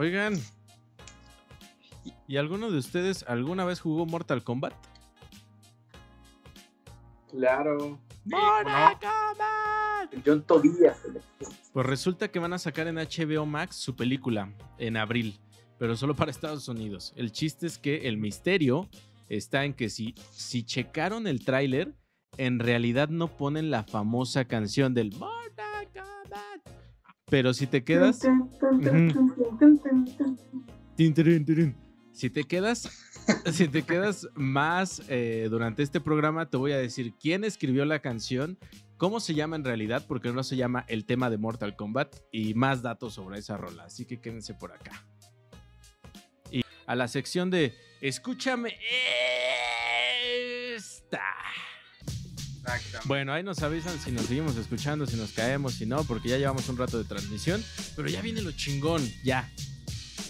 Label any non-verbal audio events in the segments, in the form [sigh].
Oigan, ¿y alguno de ustedes alguna vez jugó Mortal Kombat? Claro. ¡Mortal Kombat! John Tobías. Pues resulta que van a sacar en HBO Max su película en abril, pero solo para Estados Unidos. El chiste es que el misterio está en que si, si checaron el tráiler, en realidad no ponen la famosa canción del Mortal Kombat. Pero si te quedas... Si te quedas, [laughs] si te quedas más eh, durante este programa, te voy a decir quién escribió la canción, cómo se llama en realidad, porque no se llama el tema de Mortal Kombat, y más datos sobre esa rola. Así que quédense por acá. Y a la sección de Escúchame esta. Exactamente. Bueno, ahí nos avisan si nos seguimos escuchando, si nos caemos, si no, porque ya llevamos un rato de transmisión. Pero ya viene lo chingón, ya.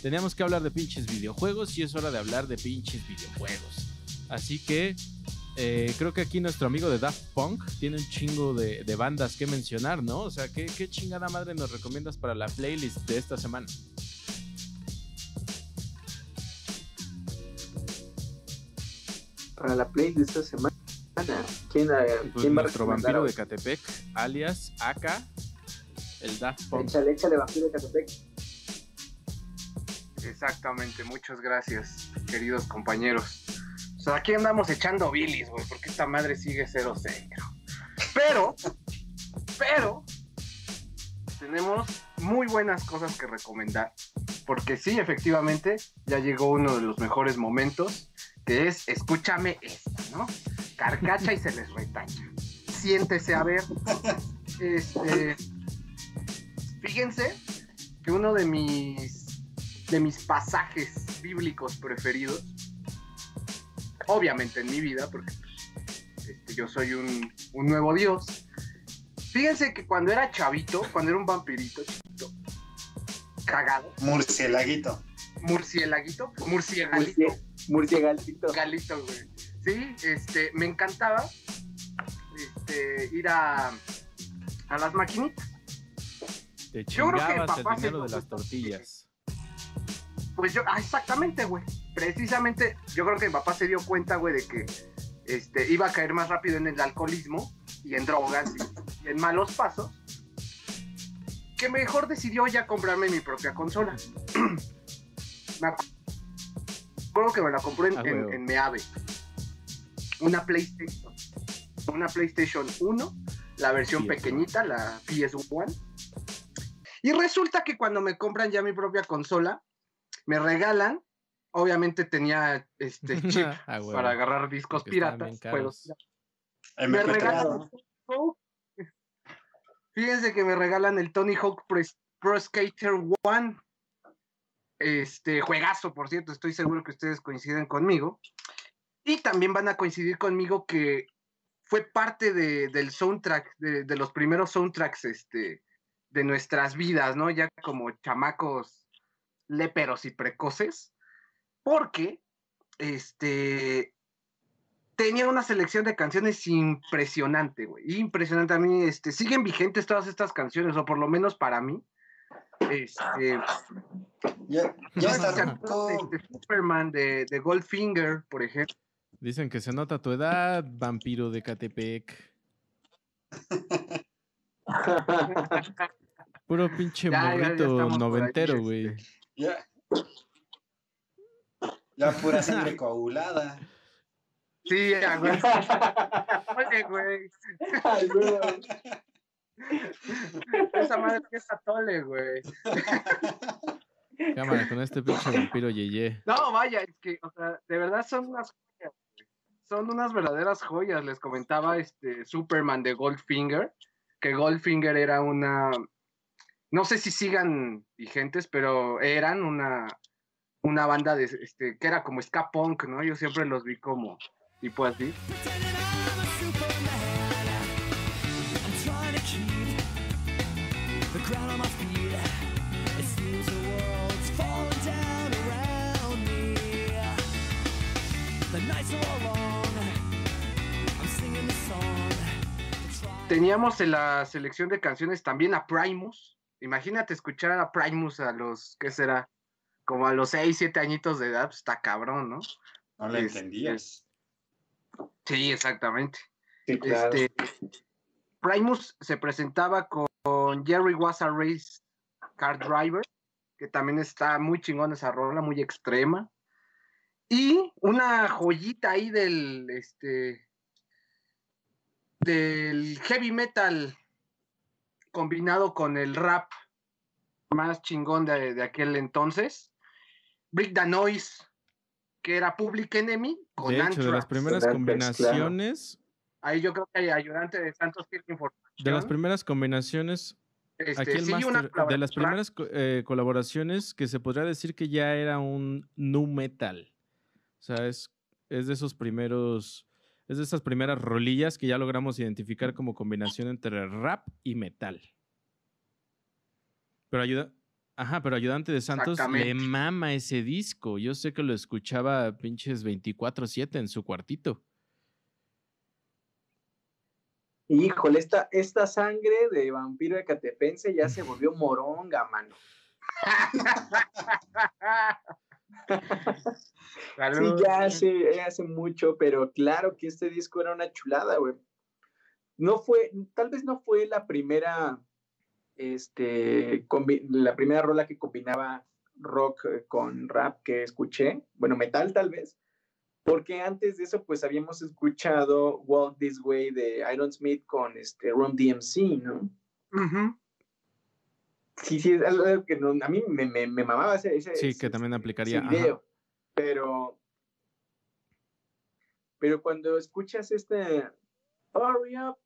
Teníamos que hablar de pinches videojuegos y es hora de hablar de pinches videojuegos. Así que eh, creo que aquí nuestro amigo de Daft Punk tiene un chingo de, de bandas que mencionar, ¿no? O sea, ¿qué, ¿qué chingada madre nos recomiendas para la playlist de esta semana? Para la play de esta semana. ¿Quién, Pues ¿quién va a nuestro vampiro de Catepec, alias Aka, el Daft Punk. Échale, échale, vampiro de Catepec. Exactamente, muchas gracias, queridos compañeros. O sea, aquí andamos echando bilis, güey, porque esta madre sigue 0-0. Pero, pero, tenemos muy buenas cosas que recomendar. Porque sí, efectivamente, ya llegó uno de los mejores momentos, que es escúchame esta, ¿no? Carcacha y se les retacha. Siéntese a ver. Este, fíjense que uno de mis de mis pasajes bíblicos preferidos, obviamente en mi vida, porque pues, este, yo soy un, un nuevo Dios. Fíjense que cuando era chavito, cuando era un vampirito chiquito, cagado, Murcielaguito. Murcielaguito, murcielaguito, Murciégalito. galito, güey. Sí, este, me encantaba este, ir a, a las maquinitas. Te Yo creo que chingabas el papá se dinero de las tortillas. Pues yo, ah, exactamente, güey. Precisamente, yo creo que mi papá se dio cuenta, güey, de que este, iba a caer más rápido en el alcoholismo y en drogas y, y en malos pasos. Que mejor decidió ya comprarme mi propia consola. [clears throat] me acuerdo que me la compró en, Ah, en, Meave. Una PlayStation. Una PlayStation 1, la versión PS1. pequeñita, la PS1. Y resulta que cuando me compran ya mi propia consola, me regalan, obviamente tenía este [laughs] chip Ah, para agarrar discos Porque piratas. juegos me MP3. regalan. Fíjense que me regalan el Tony Hawk Pro, Pro Skater One. Este juegazo, por cierto, estoy seguro que ustedes coinciden conmigo. Y también van a coincidir conmigo que fue parte de- del soundtrack, de, de los primeros soundtracks este, de nuestras vidas, ¿no? Ya como chamacos léperos y precoces. Porque este tenía una selección de canciones impresionante, güey. Impresionante. A mí, este, siguen vigentes todas estas canciones, o por lo menos para mí. Este, Ya, ya ¿se está acuerdan ruco. de, de Superman, de, de Goldfinger, por ejemplo. Dicen que se nota tu edad, vampiro de Catepec. [laughs] Puro pinche Ya, ya, ya morrito noventero, este. güey. Ya. Ya pura sangre coagulada. Sí, güey. [laughs] Oye, güey. Ay, güey. Esa madre que es atole, güey. Cámara, con este pinche vampiro yeye. No, vaya, es que, o sea, de verdad son unas joyas. Son unas verdaderas joyas. Les comentaba este Superman de Goldfinger, que Goldfinger era una, no sé si sigan vigentes, pero eran una, una banda de, este, que era como ska punk, ¿no? Yo siempre los vi como tipo así. Teníamos en la selección de canciones también a Primus. Imagínate escuchar a Primus a los, ¿qué será? como a los 6, 7 añitos de edad, pues, está cabrón, ¿no? No le Este, entendías. Sí, exactamente. Sí, claro. Este, Primus se presentaba con Jerry Was a Race Car Driver, que también está muy chingón esa rola, muy extrema. Y una joyita ahí del este del heavy metal combinado con el rap más chingón de, de aquel entonces. Brick the Noise, que era Public Enemy con De hecho, de las primeras combinaciones, Ahí yo creo que hay ayudante de Santos tiene información. de las primeras combinaciones, Este, aquí el sí, de las primeras eh, colaboraciones que se podría decir que ya era un nu metal. O sea, es, es de esos primeros, es de esas primeras rolillas que ya logramos identificar como combinación entre rap y metal. Pero ayuda, ajá, pero ayudante de Santos le mama ese disco. Yo sé que lo escuchaba pinches 24/7 en su cuartito. Híjole, esta, esta sangre de vampiro de Catepense ya se volvió moronga, mano. Sí, ya hace, ya hace mucho, pero claro que este disco era una chulada, güey. No fue, tal vez no fue la primera, este, la primera rola que combinaba rock eh, con rap que escuché, bueno, metal tal vez, porque antes de eso, pues habíamos escuchado Walk This Way de Iron Smith con este Run DMC, ¿no? Ujú. Sí, sí, es algo que no- a mí me, me, me mamaba ese, ese- Sí, que también aplicaría, ajá. video. Pero, pero cuando escuchas este Hurry up,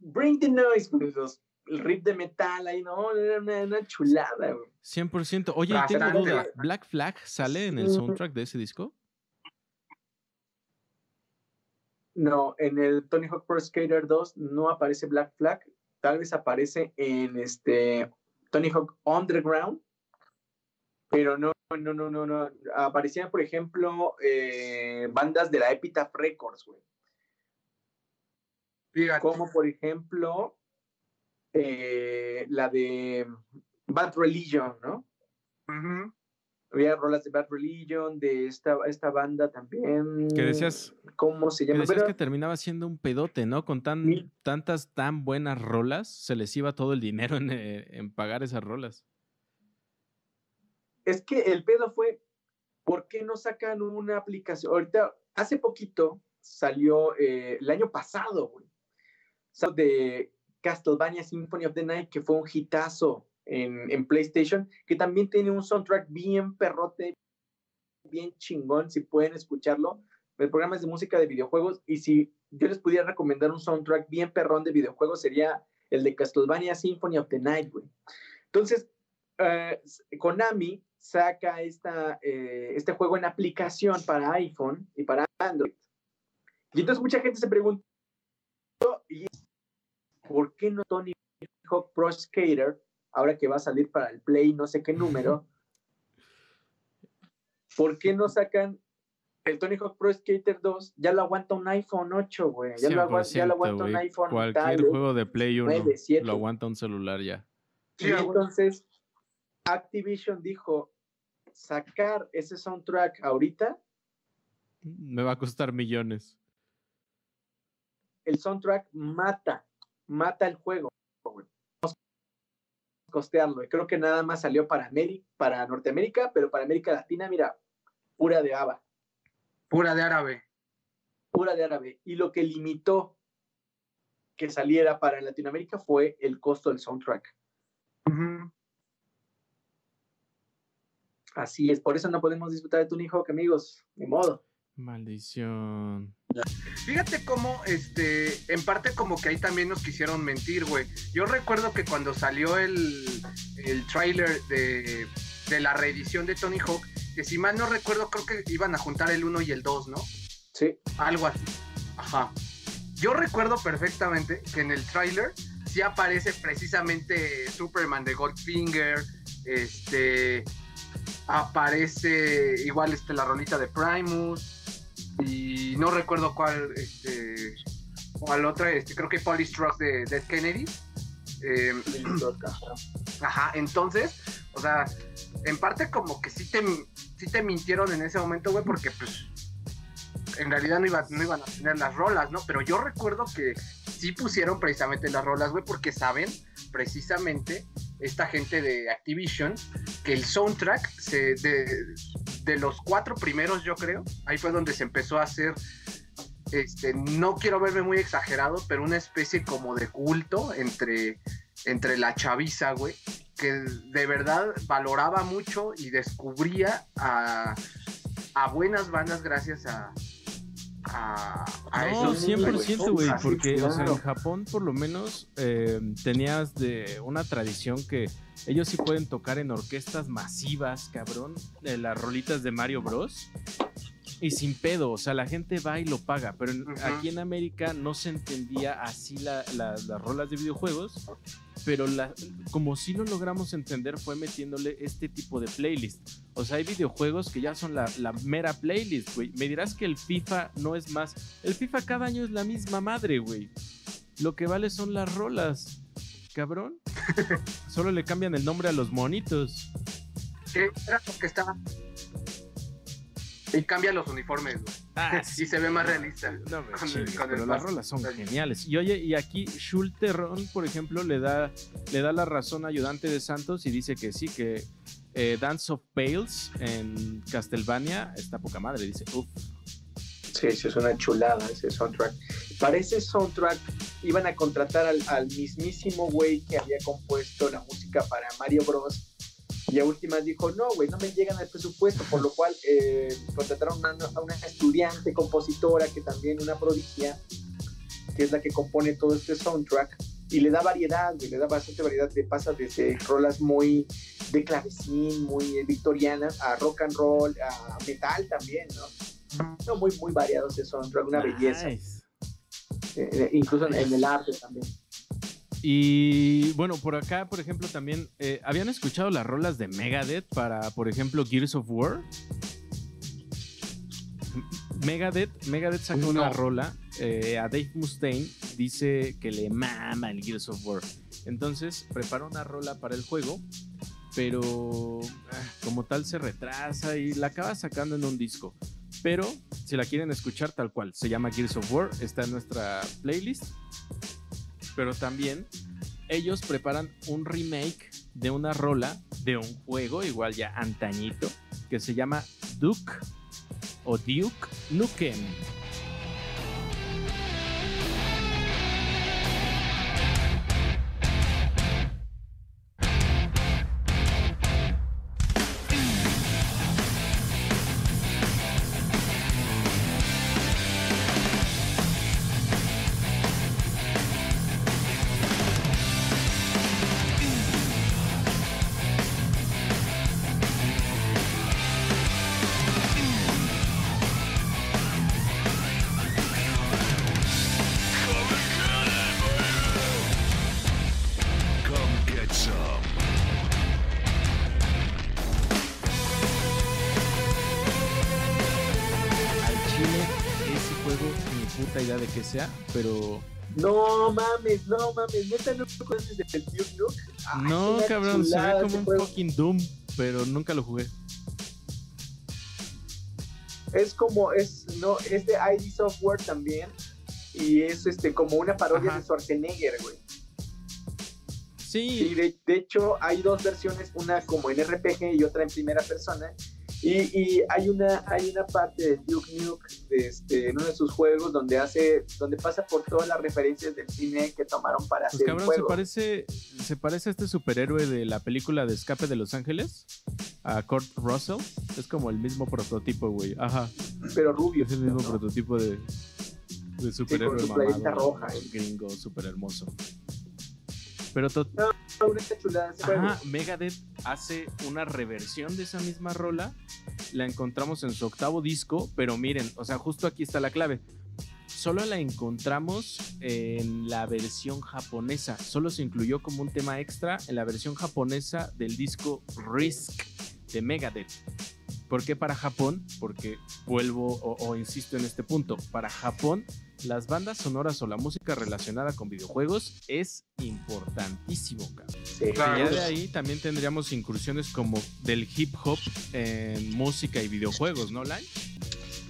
bring the noise, pues, los- el riff de metal ahí, no, era una, una chulada, güey. 100%. Oye, y tengo Bastante, duda. bastante. ¿Black Flag sale en el soundtrack de ese disco? No, en el Tony Hawk Pro Skater 2 no aparece Black Flag, tal vez aparece en este Tony Hawk Underground, pero no, no, no, no, no. Aparecían, por ejemplo, eh, bandas de la Epitaph Records, güey. Como por ejemplo, eh, la de Bad Religion, ¿no? Ujú. Había rolas de Bad Religion, de esta, esta banda también. Que decías, ¿Cómo se que llama? decías Pero- que terminaba siendo un pedote, ¿no? Con tan, Sí. tantas tan buenas rolas, se les iba todo el dinero en, eh, en pagar esas rolas. Es que el pedo fue, ¿por qué no sacan una aplicación? Ahorita, hace poquito salió, eh, el año pasado, güey, salió de Castlevania Symphony of the Night, que fue un hitazo en, en PlayStation, que también tiene un soundtrack bien perrote, bien chingón, si pueden escucharlo. El programa es de música de videojuegos, y si yo les pudiera recomendar un soundtrack bien perrón de videojuegos, sería el de Castlevania Symphony of the Night, güey. Entonces, eh, Konami saca esta, eh, este juego en aplicación para iPhone y para Android. Y entonces mucha gente se preguntó, ¿y ¿por qué no Tony Hawk Pro Skater, ahora que va a salir para el Play, no sé qué número, ¿por qué no sacan el Tony Hawk Pro Skater 2? Ya lo aguanta un iPhone 8, güey. Ya, lo agua- ya lo 100%, aguanta un iPhone Cualquier tal, juego de Play 1 9, 7. lo aguanta un celular ya. Y entonces Activision dijo, sacar ese soundtrack ahorita, Me va a costar millones. el soundtrack mata, mata el juego. Costearlo. Y creo que nada más salió para, Ameri- para Norteamérica, pero para América Latina, mira, pura de ABBA, Pura de árabe. pura de árabe. Y lo que limitó que saliera para Latinoamérica fue el costo del soundtrack. Así es, por eso no podemos disfrutar de Tony Hawk, amigos. De modo. Maldición. Fíjate cómo, este, en parte como que ahí también nos quisieron mentir, güey. Yo recuerdo que cuando salió el, el tráiler de, de la reedición de Tony Hawk, que si mal no recuerdo, creo que iban a juntar el 1 y el 2, ¿no? Sí. Algo así. Ajá. Yo recuerdo perfectamente que en el tráiler sí aparece precisamente Superman de Goldfinger, este aparece igual este la rolita de Primus y no recuerdo cuál este cuál otra, este creo que Polystruck de Dead Kennedy. Eh, Ajá, entonces, O sea, en parte como que sí te, sí te mintieron en ese momento, güey, porque pues en realidad no, iba- no iban a tener las rolas, ¿no? Pero yo recuerdo que sí pusieron precisamente las rolas, güey, porque saben precisamente esta gente de Activision que el soundtrack de, de los cuatro primeros, yo creo, ahí fue donde se empezó a hacer, este, no quiero verme muy exagerado, pero una especie como de culto entre, entre la chaviza, güey, que de verdad valoraba mucho y descubría a, a buenas bandas gracias a, a, a No, esos 100%, güey, porque o sea, claro. en Japón por lo menos eh, tenías de una tradición que ellos sí pueden tocar en orquestas masivas, cabrón, de las rolitas de Mario Bros. Y sin pedo, o sea, la gente va y lo paga, pero en- aquí en América no se entendía así la- la- las rolas de videojuegos, pero la- como sí lo logramos entender fue metiéndole este tipo de playlist. O sea, hay videojuegos que ya son la, la mera playlist, güey. Me dirás que el FIFA no es más. El FIFA cada año es la misma madre, güey. Lo que vale son las rolas. Cabrón. [laughs] Solo le cambian el nombre a los monitos. que era lo que estaba y cambia los uniformes güey. Ah, [laughs] y se ve más realista No me Con el- pero las rolas son geniales. Y oye, y aquí Schulterron, por ejemplo, le da, le da la razón a ayudante de Santos y dice que sí, que eh, Dance of Pales en Castlevania está poca madre. Dice, uff, Sí, sí, es una chulada ese soundtrack. Para ese soundtrack iban a contratar al, al mismísimo güey que había compuesto la música para Mario Bros. Y a últimas dijo, no, güey, no me llegan al presupuesto, por lo cual eh, contrataron una- a una estudiante compositora que también una prodigia, que es la que compone todo este soundtrack, y le da variedad, güey, le da bastante variedad, de pasa desde rolas muy de clavecín, muy eh, victorianas, a rock and roll, a metal también, ¿no? No, muy, muy variados ese soundtrack, una belleza, nice. eh, eh, incluso en, en el arte también. Y bueno, por acá, por ejemplo, también eh, habían escuchado las rolas de Megadeth para, por ejemplo, Gears of War. Megadeth, Megadeth sacó una rola eh, a Dave Mustaine, dice que le mama el Gears of War. Entonces preparó una rola para el juego, pero ah, como tal se retrasa y la acaba sacando en un disco. Pero si la quieren escuchar tal cual, se llama Gears of War, está en nuestra playlist. Pero también ellos preparan un remake de una rola de un juego, igual ya antañito, que se llama Duke o Duke Nukem. Pero No mames, no mames, neta no conoces el Duke Nuke. Ay, no, cabrón, se chulada ve ese como un fucking Doom, pero nunca lo jugué. Es como, es, no, es de ID Software también. Y es este como una parodia Ajá. de Schwarzenegger, güey. Sí, Sí, de, de hecho hay dos versiones, una como en RPG y otra en primera persona. Y, y hay una hay una parte de Duke Nuke de este, en uno de sus juegos donde hace donde pasa por todas las referencias del cine que tomaron para Pues hacer el cabrón, se juego. parece, se parece a este superhéroe de la película de Escape de Los Ángeles, a Kurt Russell. Es como el mismo prototipo, güey. Ajá, pero rubio. es el mismo ¿no? prototipo de, de superhéroe su mamado, roja, eh. gringo, súper hermoso. Pero to- Una chulada. Ajá, Megadeth hace una reversión de esa misma rola. La encontramos en su octavo disco, pero miren, o sea, justo aquí está la clave. Solo la encontramos en la versión japonesa. Solo se incluyó como un tema extra en la versión japonesa del disco Risk de Megadeth. ¿Por qué para Japón? Porque vuelvo o, o insisto en este punto. Para Japón, las bandas sonoras o la música relacionada con videojuegos es importantísimo. Sí. Claro. Y ya de ahí también tendríamos incursiones como del hip hop en música y videojuegos, ¿no, Lai?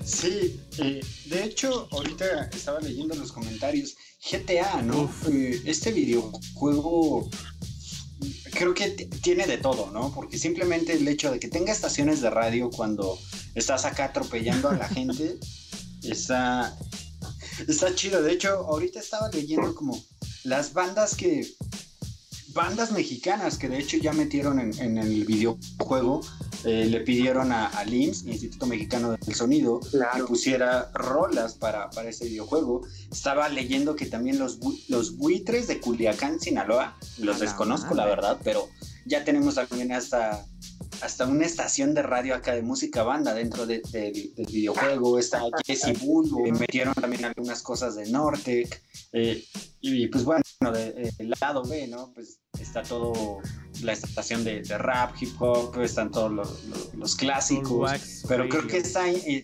Sí, eh, de hecho, ahorita estaba leyendo los comentarios. GTA, ¿no? Eh, este videojuego creo que tiene de todo, ¿no? Porque simplemente el hecho de que tenga estaciones de radio cuando estás acá atropellando a la [laughs] gente está, está chido. De hecho, ahorita estaba leyendo como las bandas que. Bandas mexicanas que de hecho ya metieron en, en el videojuego, eh, le pidieron a, a LIMS, Instituto Mexicano del Sonido, que pusiera rolas para, para ese videojuego. Estaba leyendo que también los, bu- los buitres de Culiacán, Sinaloa, los desconozco la verdad, pero ya tenemos también hasta, hasta una estación de radio acá de música banda dentro de- del- del videojuego. Está Jesse Bulbo, y metieron también algunas cosas de Nortec. eh, y pues bueno, de- del lado B, ¿no? Pues está todo la estación de, de rap, hip hop, están todos los, los- los clásicos. Wax Pero creo que está, eh,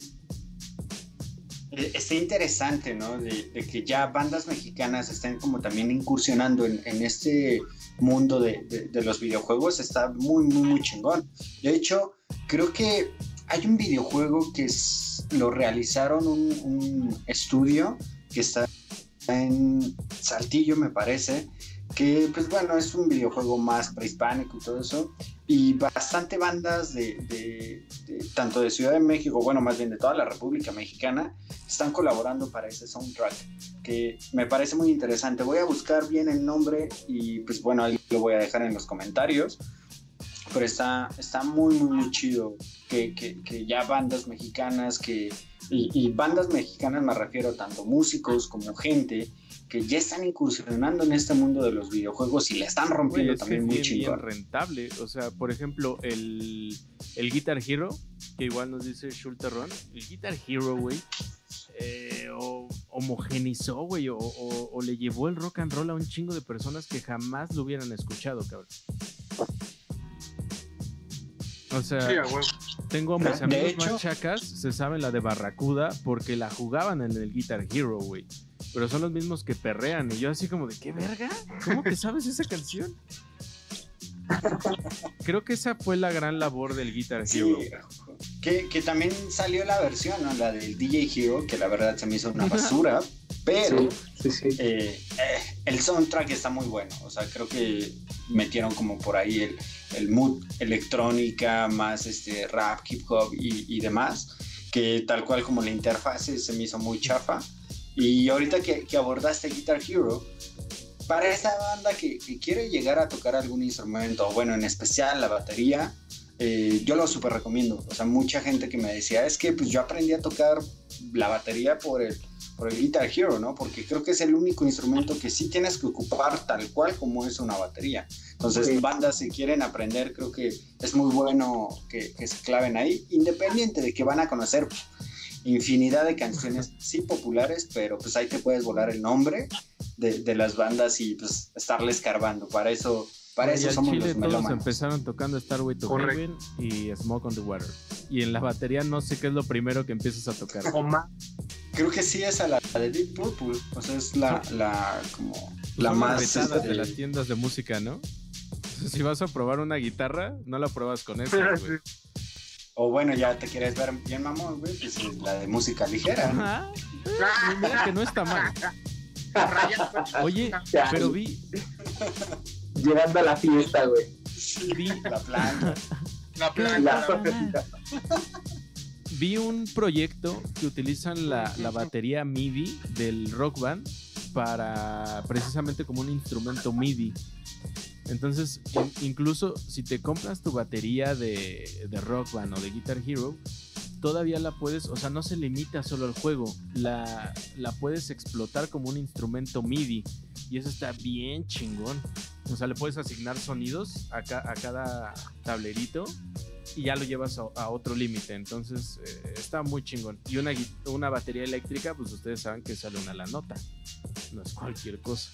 eh, está interesante, ¿no? De, de que ya bandas mexicanas estén como también incursionando en, en este mundo de, de- de los videojuegos. Está muy, muy, muy chingón. De hecho, creo que hay un videojuego que es- lo realizaron un, un estudio que está en Saltillo, me parece. Que, pues bueno, es un videojuego más prehispánico y todo eso y bastante bandas de, tanto de Ciudad de México, bueno, más bien de toda la República Mexicana, están colaborando para ese soundtrack, que me parece muy interesante. Voy a buscar bien el nombre y pues bueno, ahí lo voy a dejar en los comentarios, pero está, está muy, muy, muy chido que, que- que ya bandas mexicanas que... Y, y bandas mexicanas me refiero tanto músicos como gente que ya están incursionando en este mundo de los videojuegos y le están rompiendo es también es muy chingón. rentable. O sea, por ejemplo, el, el Guitar Hero, que igual nos dice Schulterron, el Guitar Hero, güey, eh, o- homogenizó, güey, o, o- o le llevó el rock and roll a un chingo de personas que jamás lo hubieran escuchado, cabrón. O sea, Sí, tengo a mis amigos hecho- más chacas, se saben la de Barracuda, porque la jugaban en el Guitar Hero, güey. Pero son los mismos que perrean. Y yo así como de, ¿qué verga? ¿Cómo te sabes esa canción? Creo que esa fue la gran labor del Guitar Sí, Hero. Que, que también salió la versión, ¿no? la del DJ Hero, que la verdad se me hizo una basura, pero Sí, sí, sí. eh, eh, el soundtrack está muy bueno. O sea, creo que metieron como por ahí el, el mood electrónica, más este rap, hip hop y, y demás, que tal cual como la interfase se me hizo muy chafa. Y ahorita que, que abordaste Guitar Hero, para esa banda que, que quiere llegar a tocar algún instrumento, bueno, en especial la batería, eh, yo lo súper recomiendo. O sea, mucha gente que me decía, es que pues yo aprendí a tocar la batería por el, por el Guitar Hero, ¿no? Porque creo que es el único instrumento que sí tienes que ocupar tal cual como es una batería. Entonces, bandas si quieren aprender, creo que es muy bueno que, que se claven ahí, independiente de que van a conocer infinidad de canciones [laughs] sí populares, pero pues ahí te puedes volar el nombre de, de las bandas y pues estarle escarbando. Para eso, para Y eso al somos Chile los todos melómanos. empezaron tocando Starway to. Heaven y Smoke on the Water. Y en la batería no sé qué es lo primero que empiezas a tocar. Creo que sí es a la, la de Deep Purple, o sea, es la, la como la más este, de las tiendas de música, ¿no? Si vas a probar una guitarra, no la pruebas con esa, [laughs] güey. O bueno, ya te quieres ver bien mamón, güey, pues es la de música ligera. ¿no? Ajá. Mira que no está mal. [laughs] Oye, pero vi, [laughs] Llegando a la fiesta, güey. Sí, vi, la planta. La planta. La la- sorpresita. vi un proyecto que utilizan la, la batería MIDI del Rock Band para precisamente como un instrumento MIDI. Entonces, in- incluso si te compras tu batería de, de Rock Band o de Guitar Hero, todavía la puedes, o sea, no se limita solo al juego, la, la puedes explotar como un instrumento MIDI. Y eso está bien chingón. O sea, le puedes asignar sonidos a, ca- a cada tablerito y ya lo llevas a, otro límite. Entonces, eh, está muy chingón. Y una, batería eléctrica, pues ustedes saben que sale una la nota. No es cualquier cosa.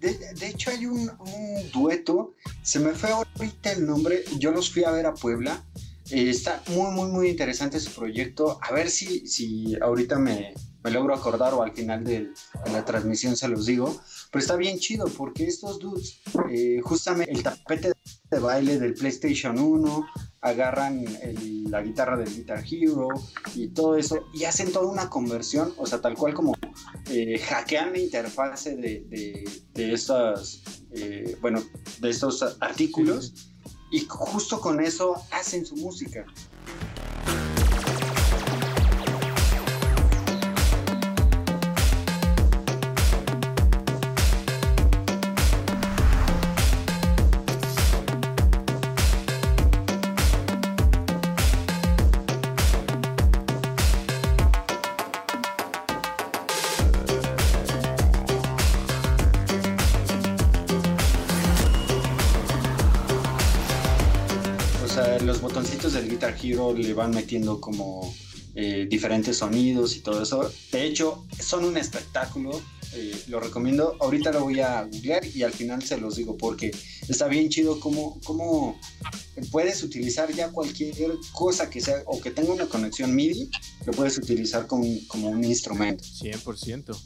De, hecho, hay un, un dueto Se me fue ahorita el nombre, yo los fui a ver a Puebla. Eh, está muy, muy, muy interesante su proyecto. A ver si, si ahorita me, me logro acordar o al final del- de la transmisión se los digo. Pero está bien chido porque estos dudes, eh, justamente el tapete de baile del PlayStation 1, agarran el- la guitarra del Guitar Hero y todo eso y hacen toda una conversión, o sea, tal cual como eh, hackean la interfase de, de, de estas, eh, bueno, de estos artículos y justo con eso hacen su música. Los botoncitos del Guitar Hero le van metiendo como eh, diferentes sonidos y todo eso. De hecho, son un espectáculo. eh, lo recomiendo. Ahorita lo voy a googlear y al final se los digo porque está bien chido cómo, cómo puedes utilizar ya cualquier cosa que sea o que tenga una conexión MIDI, lo puedes utilizar como, un- como un instrumento. 100%.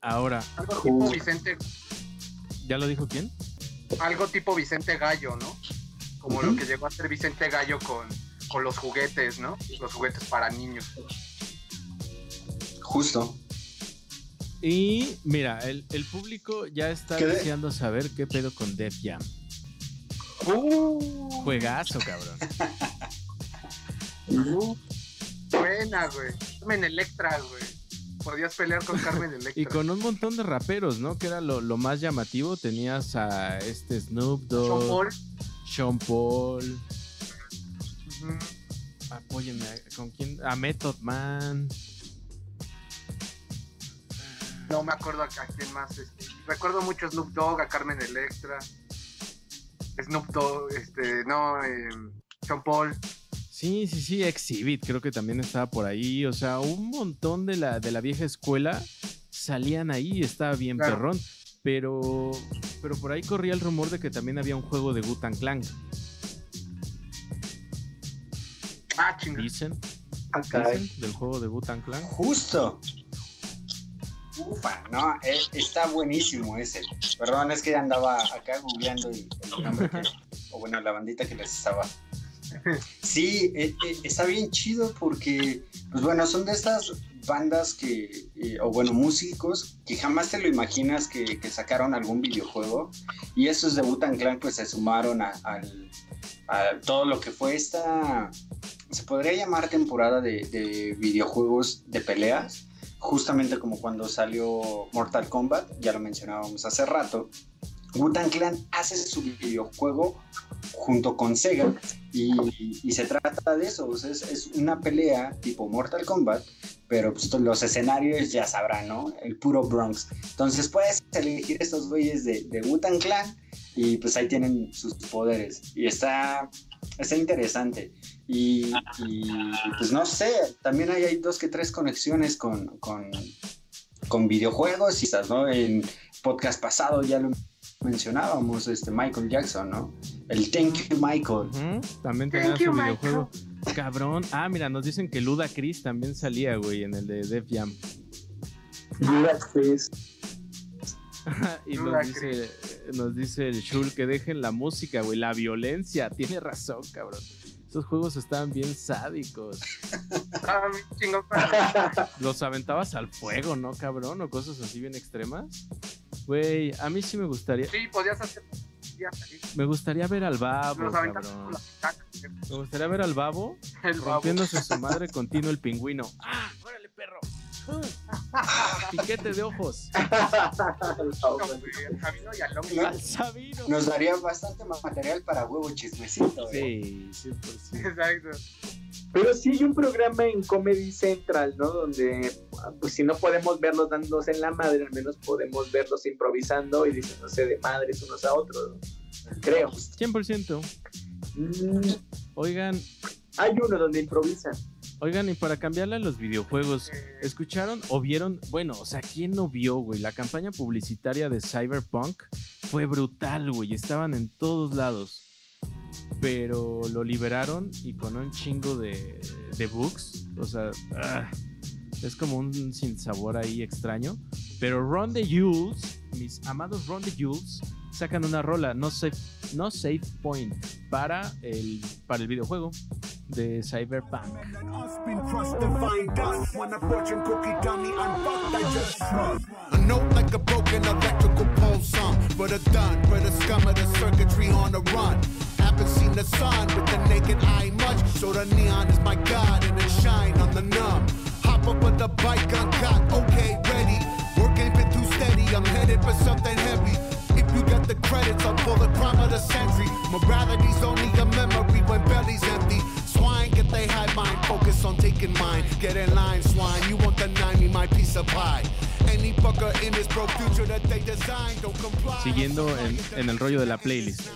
Ahora, Algo tipo Vicente, ¿ya lo dijo quién? algo tipo Vicente Gallo, ¿no? Como lo que llegó a ser Vicente Gallo con, con los juguetes, ¿no? Los juguetes para niños. Justo. Y mira, el, el público ya está ¿Qué de- deseando saber qué pedo con Def Jam. Uh, Juegazo, cabrón. buena, güey. Carmen Electra, güey. Podías pelear con Carmen [laughs] Electra. Y con un montón de raperos, ¿no? Que era lo, lo más llamativo. Tenías a este Snoop Sean Dogg, Paul. Sean Paul. Apóyenme, ¿con quién? A Method Man. No me acuerdo a, a quién más. este, recuerdo mucho a Snoop Dogg, a Carmen Electra. Snoop Dogg, este, no, eh, Sean Paul. Sí, sí, sí, Exhibit, creo que también estaba por ahí. O sea, un montón de la, de la vieja escuela salían ahí, estaba bien Claro. perrón. Pero, pero por ahí corría el rumor de que también había un juego de Gutan Clan. Ah, chinga. Dicen, Ah, dicen del juego de Gutan Clan. Justo. Ufa, no, eh, está buenísimo ese. Perdón, es que andaba acá googleando el, el nombre que, o bueno, la bandita que les estaba. [laughs] Sí, eh, eh, está bien chido porque, pues bueno, son de estas bandas que, eh, o bueno, músicos que jamás te lo imaginas que, que sacaron algún videojuego. Y estos de Butan Clan, pues se sumaron a todo lo que fue esta, se podría llamar temporada de, de videojuegos de peleas justamente como cuando salió Mortal Kombat, ya lo mencionábamos hace rato, Wu-Tang Clan hace su videojuego junto con Sega y, se trata de eso, o es, una pelea tipo Mortal Kombat, pero pues, los escenarios ya sabrán, ¿no? El puro Bronx. Entonces puedes elegir estos güeyes de, de Clan y pues ahí tienen sus poderes y está, está interesante. Y, pues no sé, también hay, hay dos que tres conexiones con, con, con videojuegos estas, ¿no? En podcast pasado ya lo mencionábamos, este Michael Jackson, ¿no? El Thank You Michael. También Thank tenía su you, videojuego. Cabrón. Ah, mira, nos dicen que Luda Chris también salía, güey, en el de Def Jam. [laughs] Y Luda nos dice, nos dice el Shul que dejen la música, güey, la violencia. [laughs] Tiene razón, cabrón. Esos juegos estaban bien sádicos. [laughs] Ah. Los aventabas al fuego, ¿no, cabrón? O cosas así bien extremas. Güey, a mí sí me gustaría. Sí, podías hacer. Me gustaría ver al babo, cabrón. con Me gustaría ver al babo [laughs] El babo. rompiéndose su madre continuo el pingüino. [laughs] ¡Ah! ¡Órale, perro! [laughs] Piquete de ojos. Al Sabino y al Longo. Al Sabino. Nos daría bastante más material para huevo chismecito. ¿eh? Sí, 100%. Exacto. Pero sí hay un programa en Comedy Central, ¿no? Donde, pues si no podemos verlos dándose en la madre, al menos podemos verlos improvisando y diciéndose de madres unos a otros, ¿no? Creo. 100%. Mm, Oigan, hay uno donde improvisan. oigan, y para cambiarle a los videojuegos, ¿escucharon o vieron? Bueno, o sea, ¿quién no vio, güey? La campaña publicitaria de Cyberpunk fue brutal, güey. Estaban en todos lados. Pero lo liberaron y con un chingo de, de bugs. O sea, ah, es como un sinsabor ahí extraño. Pero Ron the Jules, mis amados Ron the Jules, sacan una rola, no save, no save point, para el, para el videojuego de Cyberpunk. Sun with the naked eye much. So the neon is my god and it shine on the numb. Hop up the bike uncut, okay, ready. Work ain't been too steady, I'm headed for something heavy. If you got the credits, I'll pull the crime of the century. Morality's only a memory when belly's empty. Swine, get they high mind, focus on taking mine. Get in line, swine, you won't deny me my piece of pie. Siguiendo en, en el rollo de la playlist.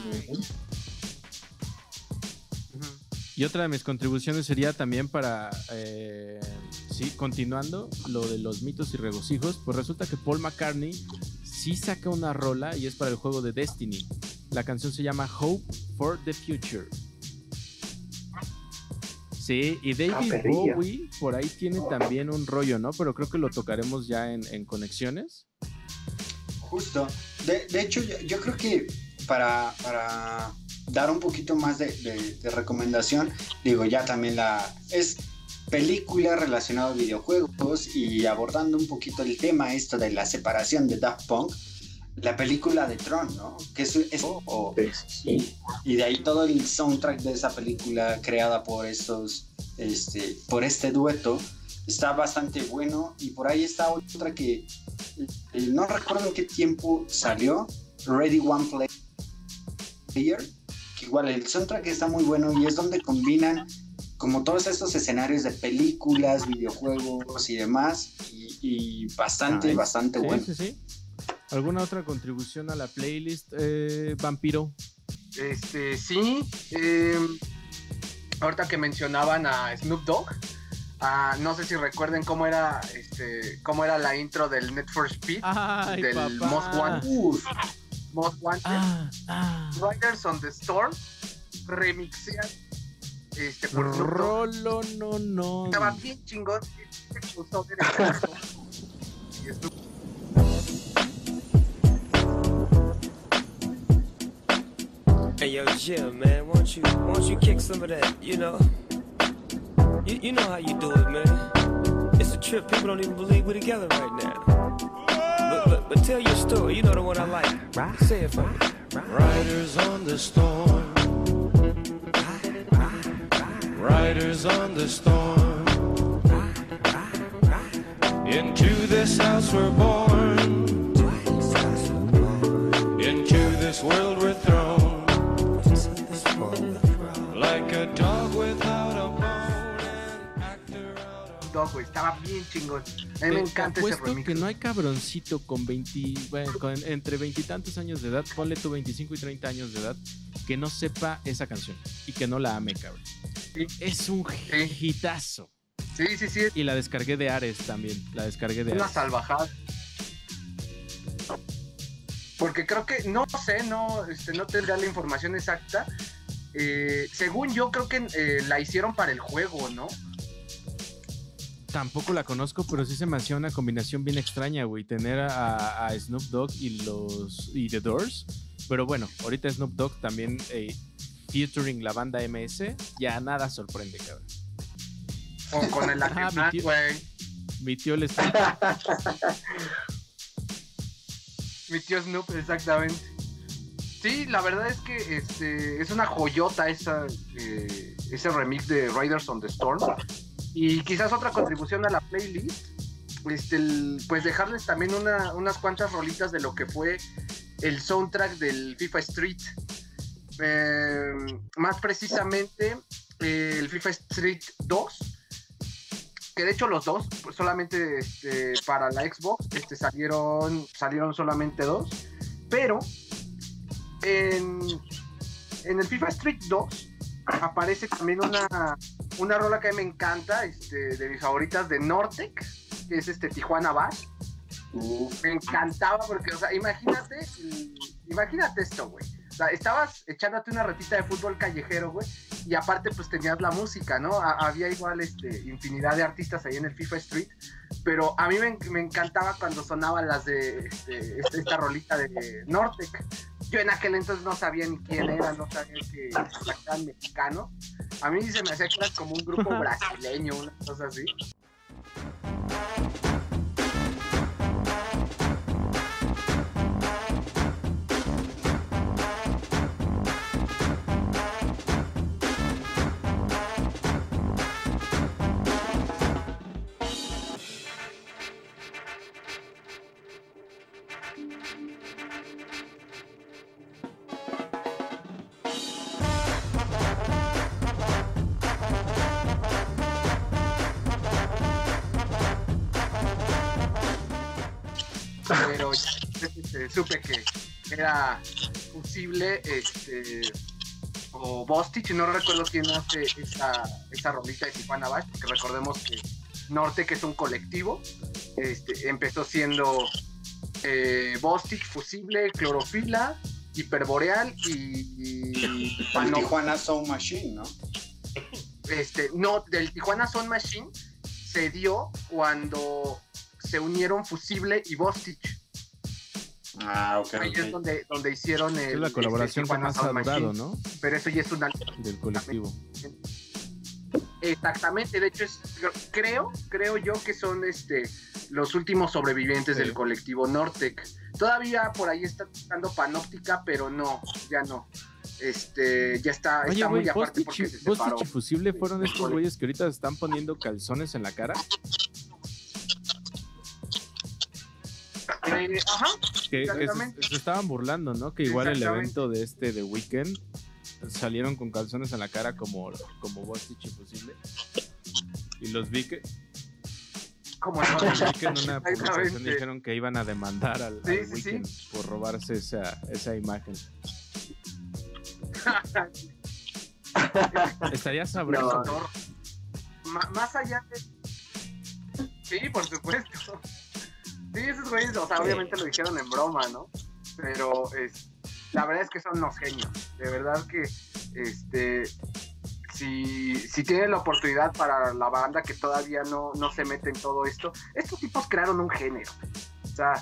Y otra de mis contribuciones sería también para, eh, sí, continuando lo de los mitos y regocijos, pues resulta que Paul McCartney sí saca una rola y es para el juego de Destiny. La canción se llama Hope for the Future. Sí, y David. Bowie por ahí tiene también un rollo, ¿no? Pero creo que lo tocaremos ya en, en conexiones. Justo. De, de hecho, yo, yo creo que para, para dar un poquito más de, de- de recomendación, digo, ya también la... Es película relacionada a videojuegos y abordando un poquito el tema esto de la separación de Daft Punk, la película de Tron, ¿no? Que es, es- o- Sí. y de ahí todo el soundtrack de esa película creada por estos, este, por este dueto, está bastante bueno. Y por ahí está otra que eh, no recuerdo en qué tiempo salió, Ready One Player, igual el soundtrack está muy bueno y es donde combinan como todos estos escenarios de películas, videojuegos y demás, y, y bastante, bastante Sí, bueno. sí, sí. ¿Alguna otra contribución a la playlist, eh, Vampiro? Este, sí. eh, ahorita que mencionaban a Snoop Dogg, ah, no sé si recuerden cómo era, este, cómo era la intro del Net for Speed, Ay, del papá. Most Wanted. Uf, Most Wanted. Ah, ah. Riders on the Storm, remixean este, por Snoop Dogg. Rolo, no, no. Estaba bien chingón. y se usó en el caso. Y Snoop Hey yo, Jim, man, won't you won't you kick some of that? You know, you, you know how you do it, man. It's a trip. People don't even believe we're together right now. But, but but tell your story. You know the one I like. Right. Say it for me. Riders on the storm. Riders on the storm. Into this house we're born. Into this world we're thrown. Like a dog without Dogg, güey. Estaba bien chingón. A mí me encanta ese remix. que no hay cabroncito con 20, bueno, con entre veintitantos años de edad, ponle tú 25 y 30 años de edad, que no sepa esa canción y que no la ame, cabrón. Sí. Es un hitazo. Sí, sí, sí. Y la descargué de Ares también. La descargué de Una Ares. salvajada. Porque creo que, no sé, no, este, no tendría la información exacta. Eh, según yo, creo que eh, la hicieron para el juego, ¿no? Tampoco la conozco, pero sí se me hacía una combinación bien extraña, güey. Tener a, a Snoop Dogg y los y The Doors. Pero bueno, ahorita Snoop Dogg también eh, featuring la banda MS, ya nada sorprende, cabrón. O con el [laughs] Ajá, mi tío. güey. Mi tío le [laughs] está Mi tío Snoop, exactamente. Sí, la verdad es que este, es una joyota esa, eh, ese remix de Riders on the Storm. Y quizás otra contribución a la playlist, este, el- pues dejarles también una- unas cuantas rolitas de lo que fue el soundtrack del FIFA Street. Eh, más precisamente eh, el FIFA Street 2, que de hecho los dos, pues, solamente este, para la Xbox, este, salieron, salieron solamente dos, pero en, en el FIFA Street 2 aparece también una, una rola que a mí me encanta, este, de mis favoritas de Nortec, que es este Tijuana uf. Me encantaba porque, o sea, imagínate imagínate esto, güey. O sea, estabas echándote una retita de fútbol callejero, güey, y aparte pues tenías la música, ¿no? Ha- había igual este, infinidad de artistas ahí en el FIFA Street, pero a mí me, me encantaba cuando sonaban las de este, este- esta rolita de Nortec. Yo en aquel entonces no sabía ni quién era, no sabía que eran mexicanos. A mí se me hacía que era como un grupo brasileño, una cosa así. Posible este o Bostich, no recuerdo quién hace esa, esa rolita de Tijuana Bash, porque recordemos que Norte, que es un colectivo, este, empezó siendo eh, Bostich, Fusible, Clorofila, Hiperboreal y, y El Pano- Tijuana Soul Machine, ¿no? este, no, del Tijuana Sound Machine se dio cuando se unieron Fusible y Bostich. Ah, ok. Ahí es ok. donde, donde hicieron el, Es la colaboración que Tijuana más ha Sound durado, Machine. ¿no? Pero eso ya es una... Del colectivo. Exactamente, de hecho es, creo, creo yo que son este los últimos sobrevivientes Sí. del colectivo Nortec. Todavía por ahí está dando Panóptica, pero no, ya no. Este, ya está, Oye, está güey, muy aparte porque se separó. fueron estos güeyes que ahorita se están poniendo calzones en la cara. Eh, ajá, Que, se, estaban burlando, ¿no? Que igual el evento de este de Weekend salieron con calzones en la cara como, como Bostich y Fusible. Y los vi que, como no. vi que en una [laughs] publicación dijeron que iban a demandar al, Sí, al sí, Weekend por robarse esa, esa imagen. [laughs] Estaría sabroso. No. Más allá de. Sí, por supuesto. Sí, esos güeyes, o sea, Sí. obviamente lo dijeron en broma, ¿no? Pero es, la verdad es que son unos genios. De verdad que, este. Si, si tienen la oportunidad para la banda que todavía no, no se mete en todo esto, estos tipos crearon un género. O sea,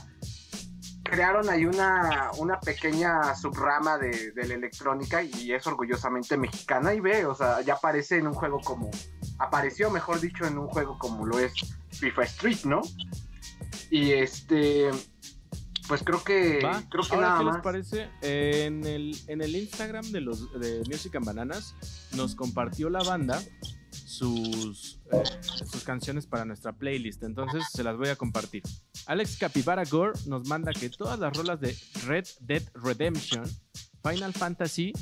crearon ahí una, una pequeña subrama de, de la electrónica y es orgullosamente mexicana y ve, o sea, ya aparece en un juego como, apareció mejor dicho en un juego como lo es FIFA Street, ¿no? Y este, pues creo que, Va, creo que ahora, nada ¿qué les parece? En el, en el Instagram de los de Music and Bananas nos compartió la banda sus, eh, sus canciones para nuestra playlist. Entonces se las voy a compartir. Alex Capybara Gore nos manda que todas las rolas de Red Dead Redemption, Final Fantasy,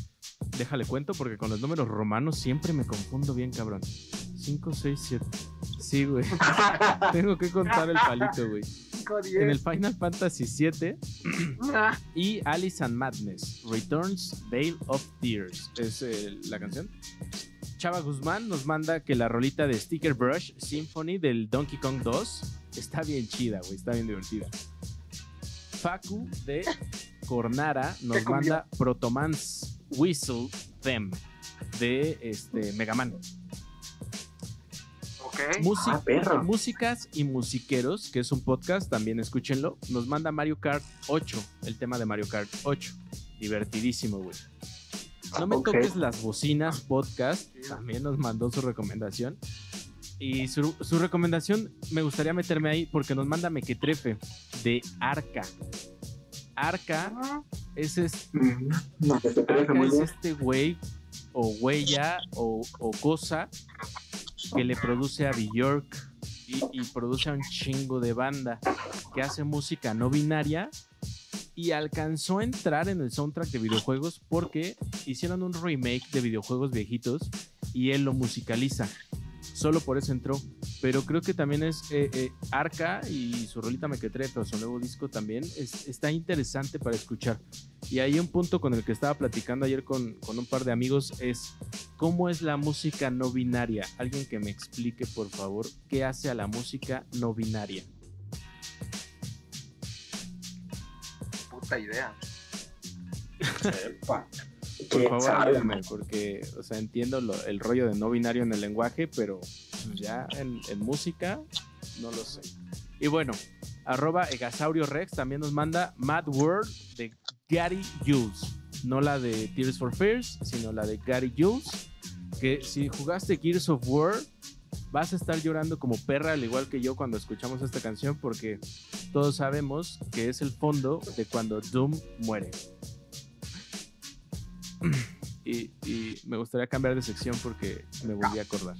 déjale cuento porque con los números romanos siempre me confundo bien, cabrón. 5, 6, 7. Sí, güey. [laughs] Tengo que contar el palito, güey. En el. Final Fantasy 7 Ah, y Alice and Madness, Returns Veil of Tears, es eh, la canción. Chava Guzmán nos manda que la rolita de Sticker Brush Symphony del Donkey Kong 2 está bien chida, güey, está bien divertida. Facu de Cornara nos manda Protomans Whistle Them de este, Mega Música- Ah, perro. Músicas y Musiqueros, que es un podcast, también escúchenlo. Nos manda Mario Kart 8, el tema de Mario Kart 8. Divertidísimo, güey. No me toques las bocinas podcast, también nos mandó su recomendación. Y su, su recomendación me gustaría meterme ahí porque nos manda Mequetrefe de Arca. Arca es, es- Mm, No, Arca es este güey o huella o, o cosa que le produce a Bjork y, y produce a un chingo de banda que hace música no binaria y alcanzó a entrar en el soundtrack de videojuegos porque hicieron un remake de videojuegos viejitos y él lo musicaliza. Solo por eso entró. Pero creo que también es eh, eh, Arca y su rolita Mequetrefe o su nuevo disco también es- está interesante para escuchar. Y hay un punto con el que estaba platicando ayer con, con un par de amigos es cómo es la música no binaria. Alguien que me explique, por favor, qué hace a la música no binaria. puta idea. [laughs] Sepa. Por ¿Quién favor, sabe, ayúdenme, porque, o sea, entiendo lo- el rollo de no binario en el lenguaje, pero pues, ya en, en música no lo sé. Y bueno, arroba Egasaurio Rex también nos manda Mad World de Gary Jules. No la de Tears for Fears, sino la de Gary Jules. Que si jugaste Gears of War, vas a estar llorando como perra, al igual que yo cuando escuchamos esta canción, porque todos sabemos que es el fondo de cuando Doom muere. Y, me gustaría cambiar de sección porque me volví a acordar.